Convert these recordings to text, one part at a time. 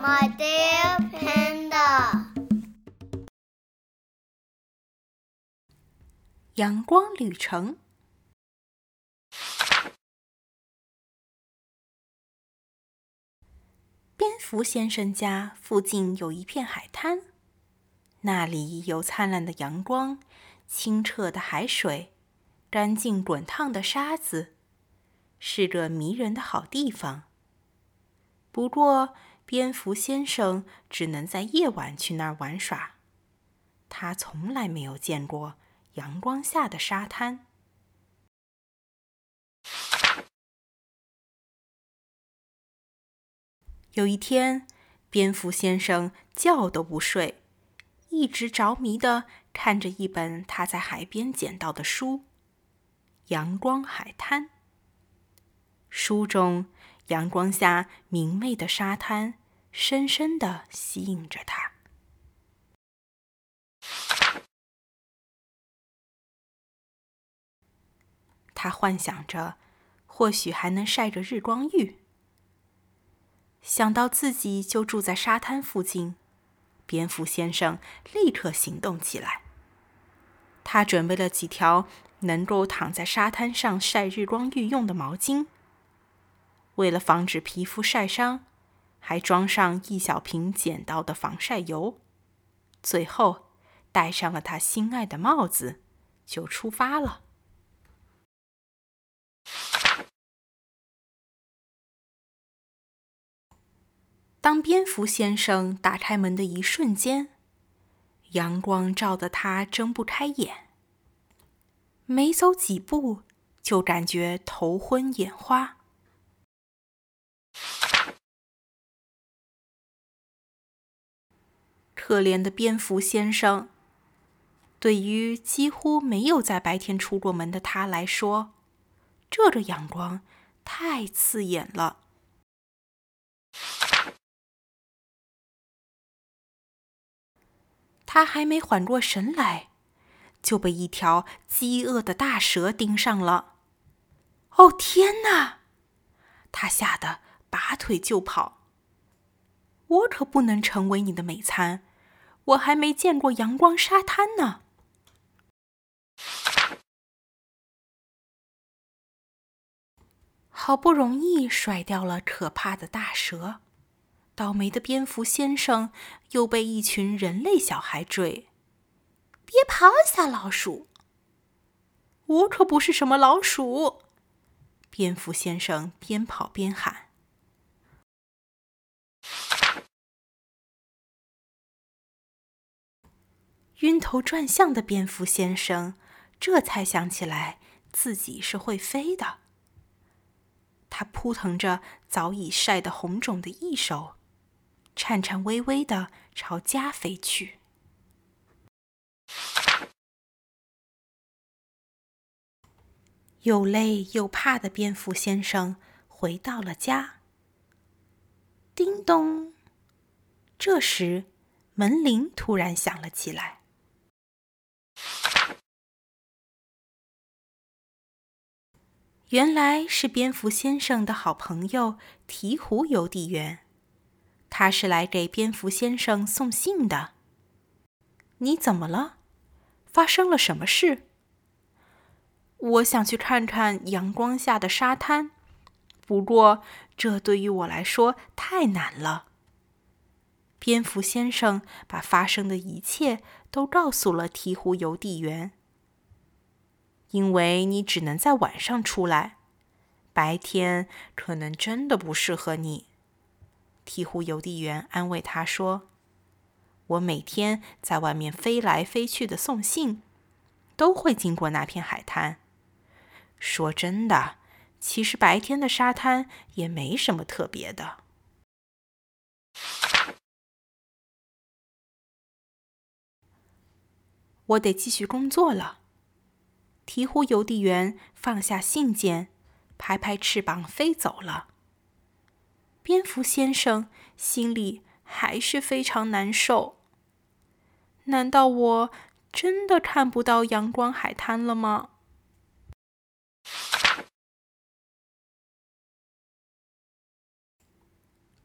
My dear panda，阳光旅程。蝙蝠先生家附近有一片海滩，那里有灿烂的阳光、清澈的海水、干净滚烫的沙子，是个迷人的好地方。不过，蝙蝠先生只能在夜晚去那儿玩耍，他从来没有见过阳光下的沙滩。有一天，蝙蝠先生觉都不睡，一直着迷的看着一本他在海边捡到的书《阳光海滩》。书中阳光下明媚的沙滩，深深地吸引着他。他幻想着，或许还能晒着日光浴。想到自己就住在沙滩附近，蝙蝠先生立刻行动起来。他准备了几条能够躺在沙滩上晒日光浴用的毛巾。为了防止皮肤晒伤，还装上一小瓶捡到的防晒油。最后，戴上了他心爱的帽子，就出发了。当蝙蝠先生打开门的一瞬间，阳光照得他睁不开眼。没走几步，就感觉头昏眼花。可怜的蝙蝠先生，对于几乎没有在白天出过门的他来说，这个阳光太刺眼了。他还没缓过神来，就被一条饥饿的大蛇盯上了。哦天哪！他吓得拔腿就跑。我可不能成为你的美餐，我还没见过阳光沙滩呢。好不容易甩掉了可怕的大蛇。倒霉的蝙蝠先生又被一群人类小孩追。别跑，小老鼠！我可不是什么老鼠。蝙蝠先生边跑边喊。晕头转向的蝙蝠先生这才想起来自己是会飞的。他扑腾着早已晒得红肿的翼手。颤颤巍巍的朝家飞去。又累又怕的蝙蝠先生回到了家。叮咚！这时，门铃突然响了起来。原来是蝙蝠先生的好朋友鹈鹕邮递员。他是来给蝙蝠先生送信的。你怎么了？发生了什么事？我想去看看阳光下的沙滩，不过这对于我来说太难了。蝙蝠先生把发生的一切都告诉了鹈鹕邮递员。因为你只能在晚上出来，白天可能真的不适合你。鹈鹕邮递员安慰他说：“我每天在外面飞来飞去的送信，都会经过那片海滩。说真的，其实白天的沙滩也没什么特别的。”我得继续工作了。鹈鹕邮递员放下信件，拍拍翅膀飞走了。蝙蝠先生心里还是非常难受。难道我真的看不到阳光海滩了吗？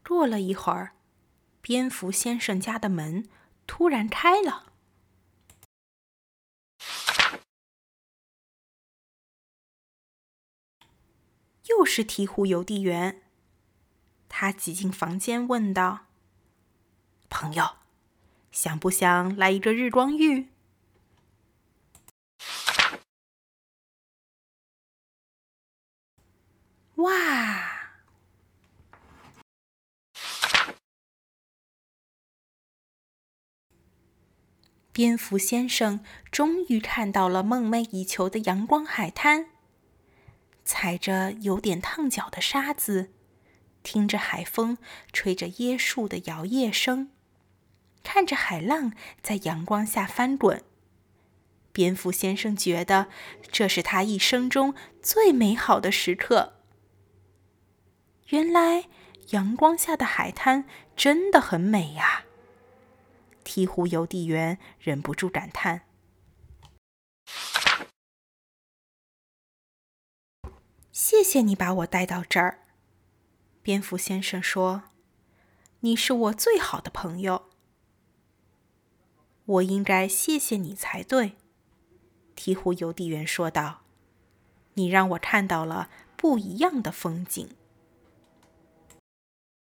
过了一会儿，蝙蝠先生家的门突然开了。又是鹈鹕邮递员，他挤进房间问道：“朋友，想不想来一个日光浴？”哇！蝙蝠先生终于看到了梦寐以求的阳光海滩。踩着有点烫脚的沙子，听着海风吹着椰树的摇曳声，看着海浪在阳光下翻滚，蝙蝠先生觉得这是他一生中最美好的时刻。原来阳光下的海滩真的很美呀！鹈鹕邮递员忍不住感叹。谢谢你把我带到这儿，蝙蝠先生说：“你是我最好的朋友，我应该谢谢你才对。”鹈鹕邮递员说道：“你让我看到了不一样的风景。”